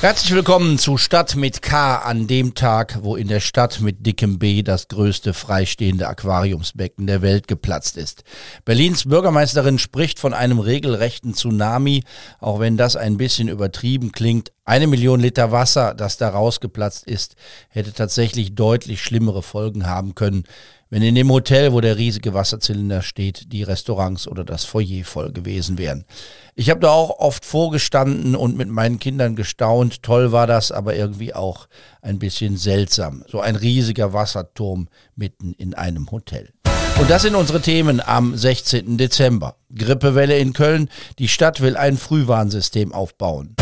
Herzlich willkommen zu Stadt mit K an dem Tag, wo in der Stadt mit dickem B das größte freistehende Aquariumsbecken der Welt geplatzt ist. Berlins Bürgermeisterin spricht von einem regelrechten Tsunami, auch wenn das ein bisschen übertrieben klingt. Eine Million Liter Wasser, das da rausgeplatzt ist, hätte tatsächlich deutlich schlimmere Folgen haben können wenn in dem Hotel, wo der riesige Wasserzylinder steht, die Restaurants oder das Foyer voll gewesen wären. Ich habe da auch oft vorgestanden und mit meinen Kindern gestaunt. Toll war das, aber irgendwie auch ein bisschen seltsam. So ein riesiger Wasserturm mitten in einem Hotel. Und das sind unsere Themen am 16. Dezember. Grippewelle in Köln. Die Stadt will ein Frühwarnsystem aufbauen.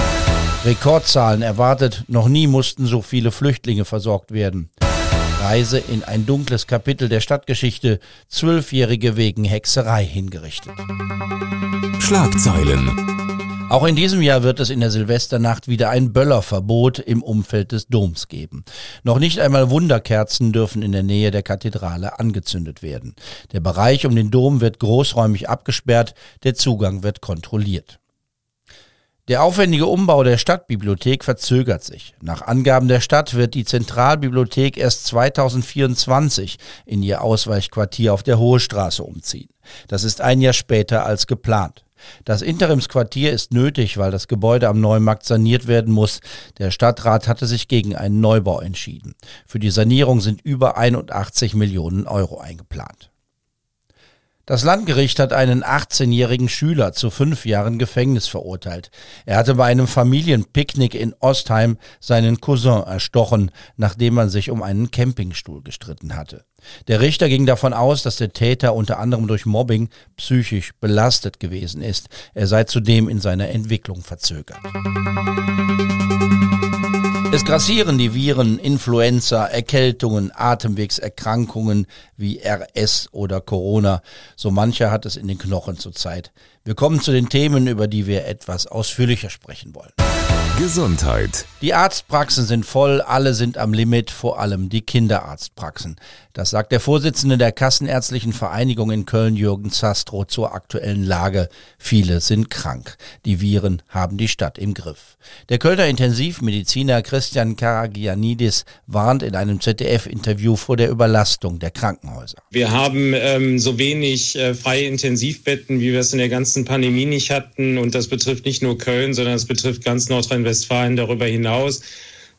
Rekordzahlen erwartet. Noch nie mussten so viele Flüchtlinge versorgt werden. Reise in ein dunkles Kapitel der Stadtgeschichte, Zwölfjährige wegen Hexerei hingerichtet. Schlagzeilen. Auch in diesem Jahr wird es in der Silvesternacht wieder ein Böllerverbot im Umfeld des Doms geben. Noch nicht einmal Wunderkerzen dürfen in der Nähe der Kathedrale angezündet werden. Der Bereich um den Dom wird großräumig abgesperrt, der Zugang wird kontrolliert. Der aufwendige Umbau der Stadtbibliothek verzögert sich. Nach Angaben der Stadt wird die Zentralbibliothek erst 2024 in ihr Ausweichquartier auf der Hohe Straße umziehen. Das ist ein Jahr später als geplant. Das Interimsquartier ist nötig, weil das Gebäude am Neumarkt saniert werden muss. Der Stadtrat hatte sich gegen einen Neubau entschieden. Für die Sanierung sind über 81 Millionen Euro eingeplant. Das Landgericht hat einen 18-jährigen Schüler zu fünf Jahren Gefängnis verurteilt. Er hatte bei einem Familienpicknick in Ostheim seinen Cousin erstochen, nachdem man sich um einen Campingstuhl gestritten hatte. Der Richter ging davon aus, dass der Täter unter anderem durch Mobbing psychisch belastet gewesen ist. Er sei zudem in seiner Entwicklung verzögert. Es grassieren die Viren, Influenza, Erkältungen, Atemwegserkrankungen wie RS oder Corona. So mancher hat es in den Knochen zurzeit. Wir kommen zu den Themen, über die wir etwas ausführlicher sprechen wollen. Gesundheit. Die Arztpraxen sind voll, alle sind am Limit, vor allem die Kinderarztpraxen. Das sagt der Vorsitzende der Kassenärztlichen Vereinigung in Köln, Jürgen Zastro, zur aktuellen Lage. Viele sind krank. Die Viren haben die Stadt im Griff. Der Kölner Intensivmediziner Christian Karagianidis warnt in einem ZDF-Interview vor der Überlastung der Krankenhäuser. Wir haben ähm, so wenig äh, freie Intensivbetten, wie wir es in der ganzen Pandemie nicht hatten. Und das betrifft nicht nur Köln, sondern es betrifft ganz Nordrhein-Westfalen Nordrhein-Westfalen darüber hinaus.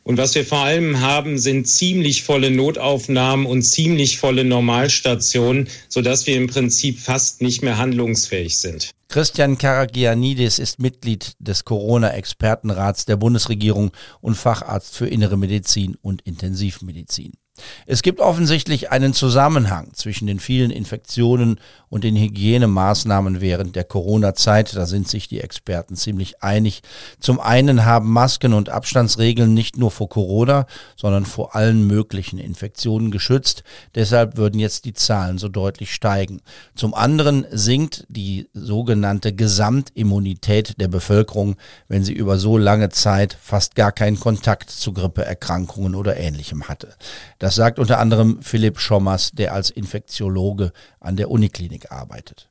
Und was wir vor allem haben, sind ziemlich volle Notaufnahmen und ziemlich volle Normalstationen, sodass wir im Prinzip fast nicht mehr handlungsfähig sind. Christian Karagianidis ist Mitglied des Corona-Expertenrats der Bundesregierung und Facharzt für Innere Medizin und Intensivmedizin. Es gibt offensichtlich einen Zusammenhang zwischen den vielen Infektionen und den Hygienemaßnahmen während der Corona-Zeit. Da sind sich die Experten ziemlich einig. Zum einen haben Masken und Abstandsregeln nicht nur vor Corona, sondern vor allen möglichen Infektionen geschützt. Deshalb würden jetzt die Zahlen so deutlich steigen. Zum anderen sinkt die sogenannte Gesamtimmunität der Bevölkerung, wenn sie über so lange Zeit fast gar keinen Kontakt zu Grippeerkrankungen oder ähnlichem hatte. Das sagt unter anderem Philipp Schommers, der als Infektiologe an der Uniklinik arbeitet.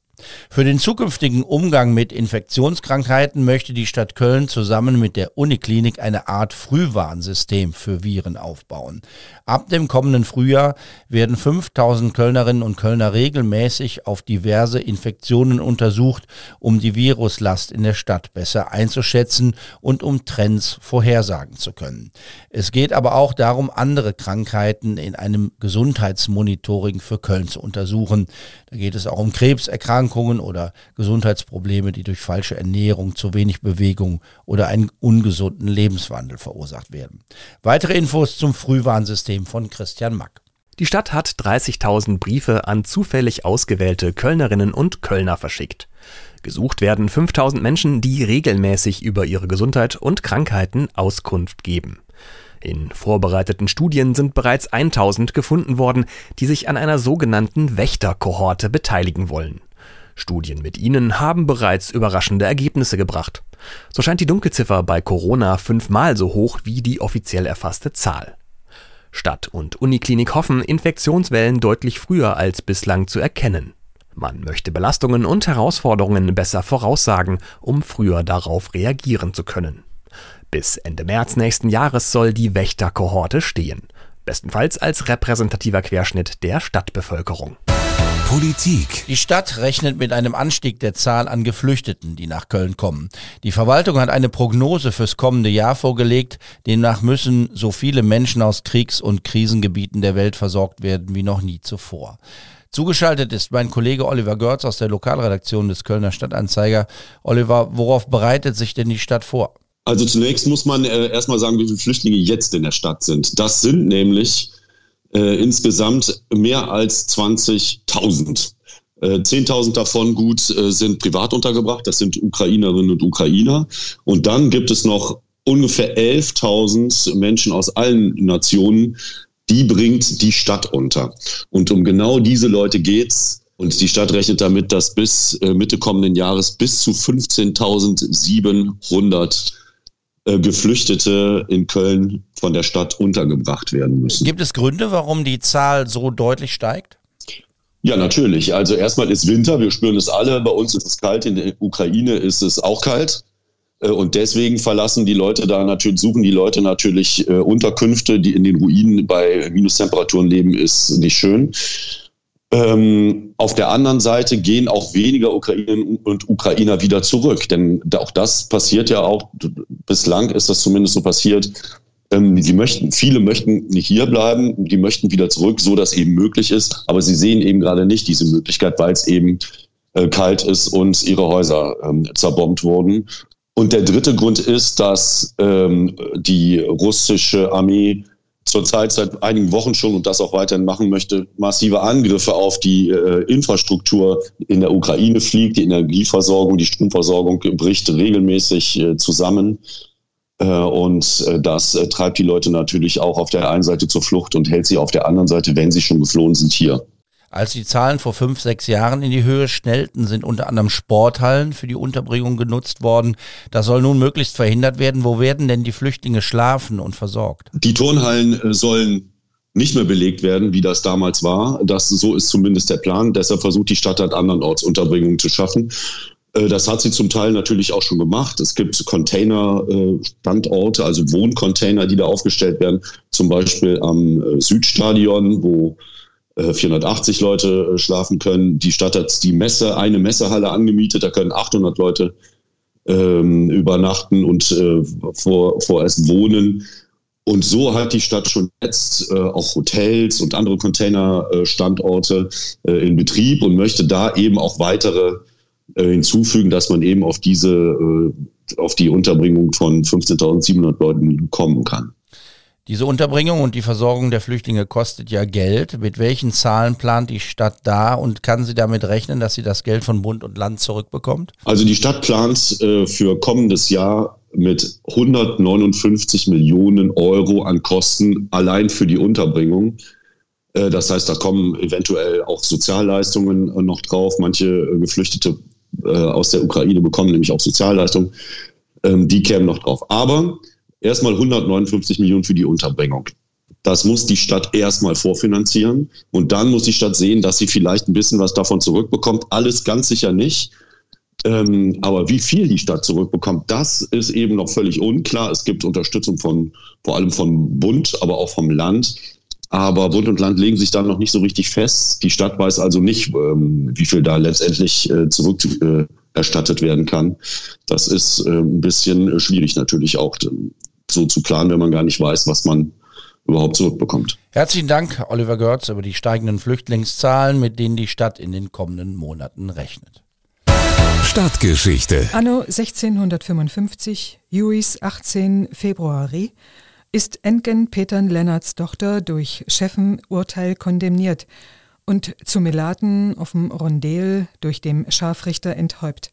Für den zukünftigen Umgang mit Infektionskrankheiten möchte die Stadt Köln zusammen mit der Uniklinik eine Art Frühwarnsystem für Viren aufbauen. Ab dem kommenden Frühjahr werden 5000 Kölnerinnen und Kölner regelmäßig auf diverse Infektionen untersucht, um die Viruslast in der Stadt besser einzuschätzen und um Trends vorhersagen zu können. Es geht aber auch darum, andere Krankheiten in einem Gesundheitsmonitoring für Köln zu untersuchen. Da geht es auch um Krebserkrankungen, Erkrankungen oder Gesundheitsprobleme, die durch falsche Ernährung, zu wenig Bewegung oder einen ungesunden Lebenswandel verursacht werden. Weitere Infos zum Frühwarnsystem von Christian Mack. Die Stadt hat 30.000 Briefe an zufällig ausgewählte Kölnerinnen und Kölner verschickt. Gesucht werden 5000 Menschen, die regelmäßig über ihre Gesundheit und Krankheiten Auskunft geben. In vorbereiteten Studien sind bereits 1000 gefunden worden, die sich an einer sogenannten Wächterkohorte beteiligen wollen. Studien mit ihnen haben bereits überraschende Ergebnisse gebracht. So scheint die Dunkelziffer bei Corona fünfmal so hoch wie die offiziell erfasste Zahl. Stadt- und Uniklinik hoffen, Infektionswellen deutlich früher als bislang zu erkennen. Man möchte Belastungen und Herausforderungen besser voraussagen, um früher darauf reagieren zu können. Bis Ende März nächsten Jahres soll die Wächterkohorte stehen, bestenfalls als repräsentativer Querschnitt der Stadtbevölkerung. Politik. Die Stadt rechnet mit einem Anstieg der Zahl an Geflüchteten, die nach Köln kommen. Die Verwaltung hat eine Prognose fürs kommende Jahr vorgelegt. Demnach müssen so viele Menschen aus Kriegs- und Krisengebieten der Welt versorgt werden wie noch nie zuvor. Zugeschaltet ist mein Kollege Oliver Görz aus der Lokalredaktion des Kölner Stadtanzeiger. Oliver, worauf bereitet sich denn die Stadt vor? Also zunächst muss man äh, erstmal sagen, wie viele Flüchtlinge jetzt in der Stadt sind. Das sind nämlich äh, insgesamt mehr als 20.000. Äh, 10.000 davon gut äh, sind privat untergebracht, das sind Ukrainerinnen und Ukrainer. Und dann gibt es noch ungefähr 11.000 Menschen aus allen Nationen, die bringt die Stadt unter. Und um genau diese Leute geht's. Und die Stadt rechnet damit, dass bis äh, Mitte kommenden Jahres bis zu 15.700 äh, Geflüchtete in Köln von der Stadt untergebracht werden müssen. Gibt es Gründe, warum die Zahl so deutlich steigt? Ja, natürlich. Also erstmal ist Winter, wir spüren es alle. Bei uns ist es kalt, in der Ukraine ist es auch kalt. Äh, und deswegen verlassen die Leute da natürlich, suchen die Leute natürlich äh, Unterkünfte, die in den Ruinen bei Minustemperaturen leben, ist nicht schön. Ähm, auf der anderen Seite gehen auch weniger Ukrainerinnen und Ukrainer wieder zurück, denn auch das passiert ja auch, bislang ist das zumindest so passiert. Ähm, die möchten, viele möchten nicht hier bleiben, die möchten wieder zurück, so dass eben möglich ist, aber sie sehen eben gerade nicht diese Möglichkeit, weil es eben äh, kalt ist und ihre Häuser ähm, zerbombt wurden. Und der dritte Grund ist, dass ähm, die russische Armee zurzeit seit einigen Wochen schon und das auch weiterhin machen möchte, massive Angriffe auf die äh, Infrastruktur in der Ukraine fliegt. Die Energieversorgung, die Stromversorgung bricht regelmäßig äh, zusammen. Äh, und äh, das äh, treibt die Leute natürlich auch auf der einen Seite zur Flucht und hält sie auf der anderen Seite, wenn sie schon geflohen sind, hier. Als die Zahlen vor fünf, sechs Jahren in die Höhe schnellten, sind unter anderem Sporthallen für die Unterbringung genutzt worden. Das soll nun möglichst verhindert werden. Wo werden denn die Flüchtlinge schlafen und versorgt? Die Turnhallen sollen nicht mehr belegt werden, wie das damals war. Das, so ist zumindest der Plan. Deshalb versucht die Stadt halt andernorts Unterbringungen zu schaffen. Äh, das hat sie zum Teil natürlich auch schon gemacht. Es gibt Container-Standorte, also Wohncontainer, die da aufgestellt werden. Zum Beispiel am äh, Südstadion, wo 480 äh, Leute äh, schlafen können. Die Stadt hat die Messe, eine Messehalle angemietet, da können 800 Leute ähm, übernachten und äh, vor, vorerst wohnen. Und so hat die Stadt schon jetzt äh, auch Hotels und andere Containerstandorte äh, in Betrieb und möchte da eben auch weitere äh, hinzufügen, dass man eben auf diese, äh, auf die Unterbringung von 15.700 Leuten kommen kann. Diese Unterbringung und die Versorgung der Flüchtlinge kostet ja Geld. Mit welchen Zahlen plant die Stadt da und kann sie damit rechnen, dass sie das Geld von Bund und Land zurückbekommt? Also die Stadt plant äh, für kommendes Jahr mit 159 Millionen Euro an Kosten allein für die Unterbringung. Äh, das heißt, da kommen eventuell auch Sozialleistungen äh, noch drauf. Manche äh, Geflüchtete äh, aus der Ukraine bekommen nämlich auch Sozialleistungen. Ähm, die kämen noch drauf. Aber erstmal 159 Millionen für die Unterbringung. Das muss die Stadt erstmal vorfinanzieren und dann muss die Stadt sehen, dass sie vielleicht ein bisschen was davon zurückbekommt. Alles ganz sicher nicht. Ähm, aber wie viel die Stadt zurückbekommt, das ist eben noch völlig unklar. Es gibt Unterstützung von vor allem vom Bund, aber auch vom Land. Aber Bund und Land legen sich da noch nicht so richtig fest. Die Stadt weiß also nicht, ähm, wie viel da letztendlich äh, zurückerstattet werden kann. Das ist äh, ein bisschen äh, schwierig natürlich auch so zu planen, wenn man gar nicht weiß, was man überhaupt zurückbekommt. Herzlichen Dank, Oliver Görz, über die steigenden Flüchtlingszahlen, mit denen die Stadt in den kommenden Monaten rechnet. Stadtgeschichte. Anno 1655, Juis 18 Februari, ist Entgen Petern Lennarts Tochter durch Chefen Urteil kondemniert und zu Melaten auf dem Rondel durch dem Scharfrichter enthäupt.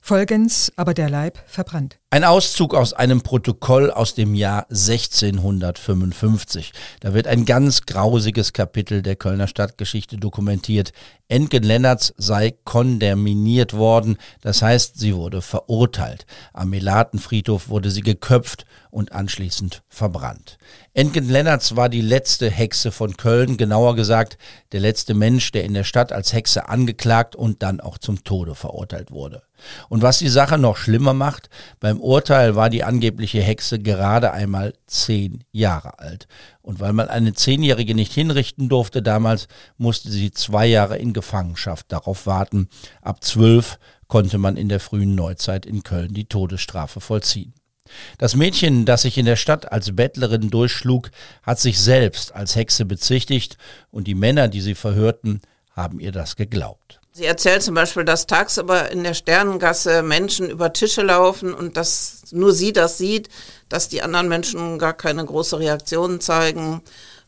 Folgens aber der Leib verbrannt. Ein Auszug aus einem Protokoll aus dem Jahr 1655. Da wird ein ganz grausiges Kapitel der Kölner Stadtgeschichte dokumentiert. Enken Lennertz sei kondeminiert worden, das heißt, sie wurde verurteilt. Am Melatenfriedhof wurde sie geköpft und anschließend verbrannt. Entgen Lennertz war die letzte Hexe von Köln, genauer gesagt der letzte Mensch, der in der Stadt als Hexe angeklagt und dann auch zum Tode verurteilt wurde. Und was die Sache noch schlimmer macht, beim Urteil war die angebliche Hexe gerade einmal zehn Jahre alt. Und weil man eine Zehnjährige nicht hinrichten durfte damals, musste sie zwei Jahre in Gefangenschaft darauf warten. Ab zwölf konnte man in der frühen Neuzeit in Köln die Todesstrafe vollziehen. Das Mädchen, das sich in der Stadt als Bettlerin durchschlug, hat sich selbst als Hexe bezichtigt und die Männer, die sie verhörten, haben ihr das geglaubt. Sie erzählt zum Beispiel, dass tagsüber in der Sternengasse Menschen über Tische laufen und dass nur sie das sieht, dass die anderen Menschen gar keine große Reaktion zeigen.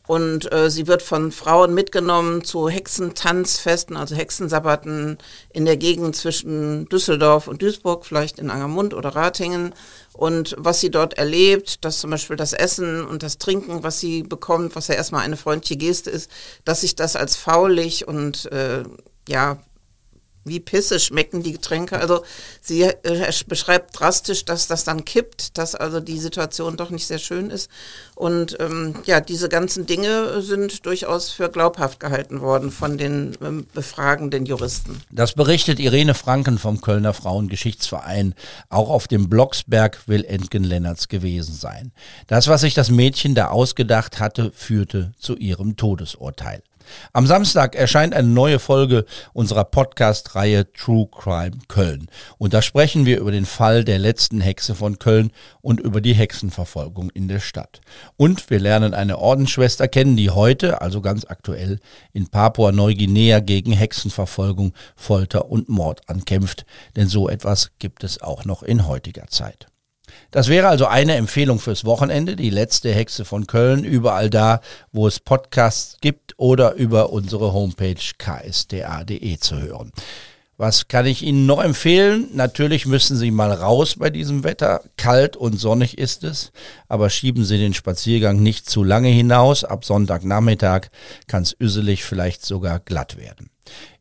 Und äh, sie wird von Frauen mitgenommen zu Hexentanzfesten, also Hexensabbaten in der Gegend zwischen Düsseldorf und Duisburg, vielleicht in Angermund oder Ratingen. Und was sie dort erlebt, dass zum Beispiel das Essen und das Trinken, was sie bekommt, was ja erstmal eine freundliche Geste ist, dass sich das als faulig und äh, ja wie Pisse schmecken die Getränke. Also sie äh, beschreibt drastisch, dass das dann kippt, dass also die Situation doch nicht sehr schön ist. Und ähm, ja, diese ganzen Dinge sind durchaus für glaubhaft gehalten worden von den ähm, befragenden Juristen. Das berichtet Irene Franken vom Kölner Frauengeschichtsverein. Auch auf dem Blocksberg will Entgen Lennertz gewesen sein. Das, was sich das Mädchen da ausgedacht hatte, führte zu ihrem Todesurteil. Am Samstag erscheint eine neue Folge unserer Podcast-Reihe True Crime Köln. Und da sprechen wir über den Fall der letzten Hexe von Köln und über die Hexenverfolgung in der Stadt. Und wir lernen eine Ordensschwester kennen, die heute, also ganz aktuell, in Papua-Neuguinea gegen Hexenverfolgung, Folter und Mord ankämpft. Denn so etwas gibt es auch noch in heutiger Zeit. Das wäre also eine Empfehlung fürs Wochenende, die letzte Hexe von Köln, überall da, wo es Podcasts gibt oder über unsere Homepage ksda.de zu hören. Was kann ich Ihnen noch empfehlen? Natürlich müssen Sie mal raus bei diesem Wetter. Kalt und sonnig ist es, aber schieben Sie den Spaziergang nicht zu lange hinaus. Ab Sonntagnachmittag kann es üsselig, vielleicht sogar glatt werden.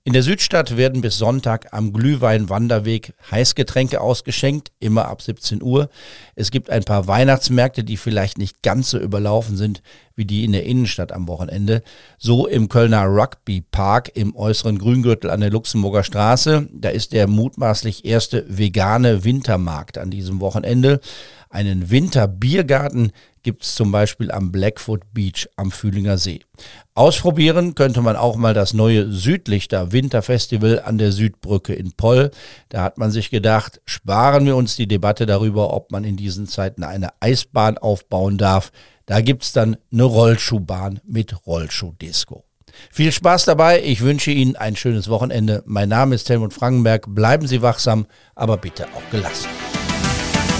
In der Südstadt werden bis Sonntag am Glühwein-Wanderweg Heißgetränke ausgeschenkt, immer ab 17 Uhr. Es gibt ein paar Weihnachtsmärkte, die vielleicht nicht ganz so überlaufen sind wie die in der Innenstadt am Wochenende. So im Kölner Rugby Park im äußeren Grüngürtel an der Luxemburger Straße. Da ist der mutmaßlich erste vegane Wintermarkt an diesem Wochenende. Einen Winterbiergarten gibt es zum Beispiel am Blackfoot Beach am Fühlinger See. Ausprobieren könnte man auch mal das neue Südlichter Winterfestival an der Südbrücke in Poll. Da hat man sich gedacht, sparen wir uns die Debatte darüber, ob man in diesen Zeiten eine Eisbahn aufbauen darf. Da gibt es dann eine Rollschuhbahn mit Rollschuhdisco. Viel Spaß dabei. Ich wünsche Ihnen ein schönes Wochenende. Mein Name ist Helmut Frankenberg. Bleiben Sie wachsam, aber bitte auch gelassen.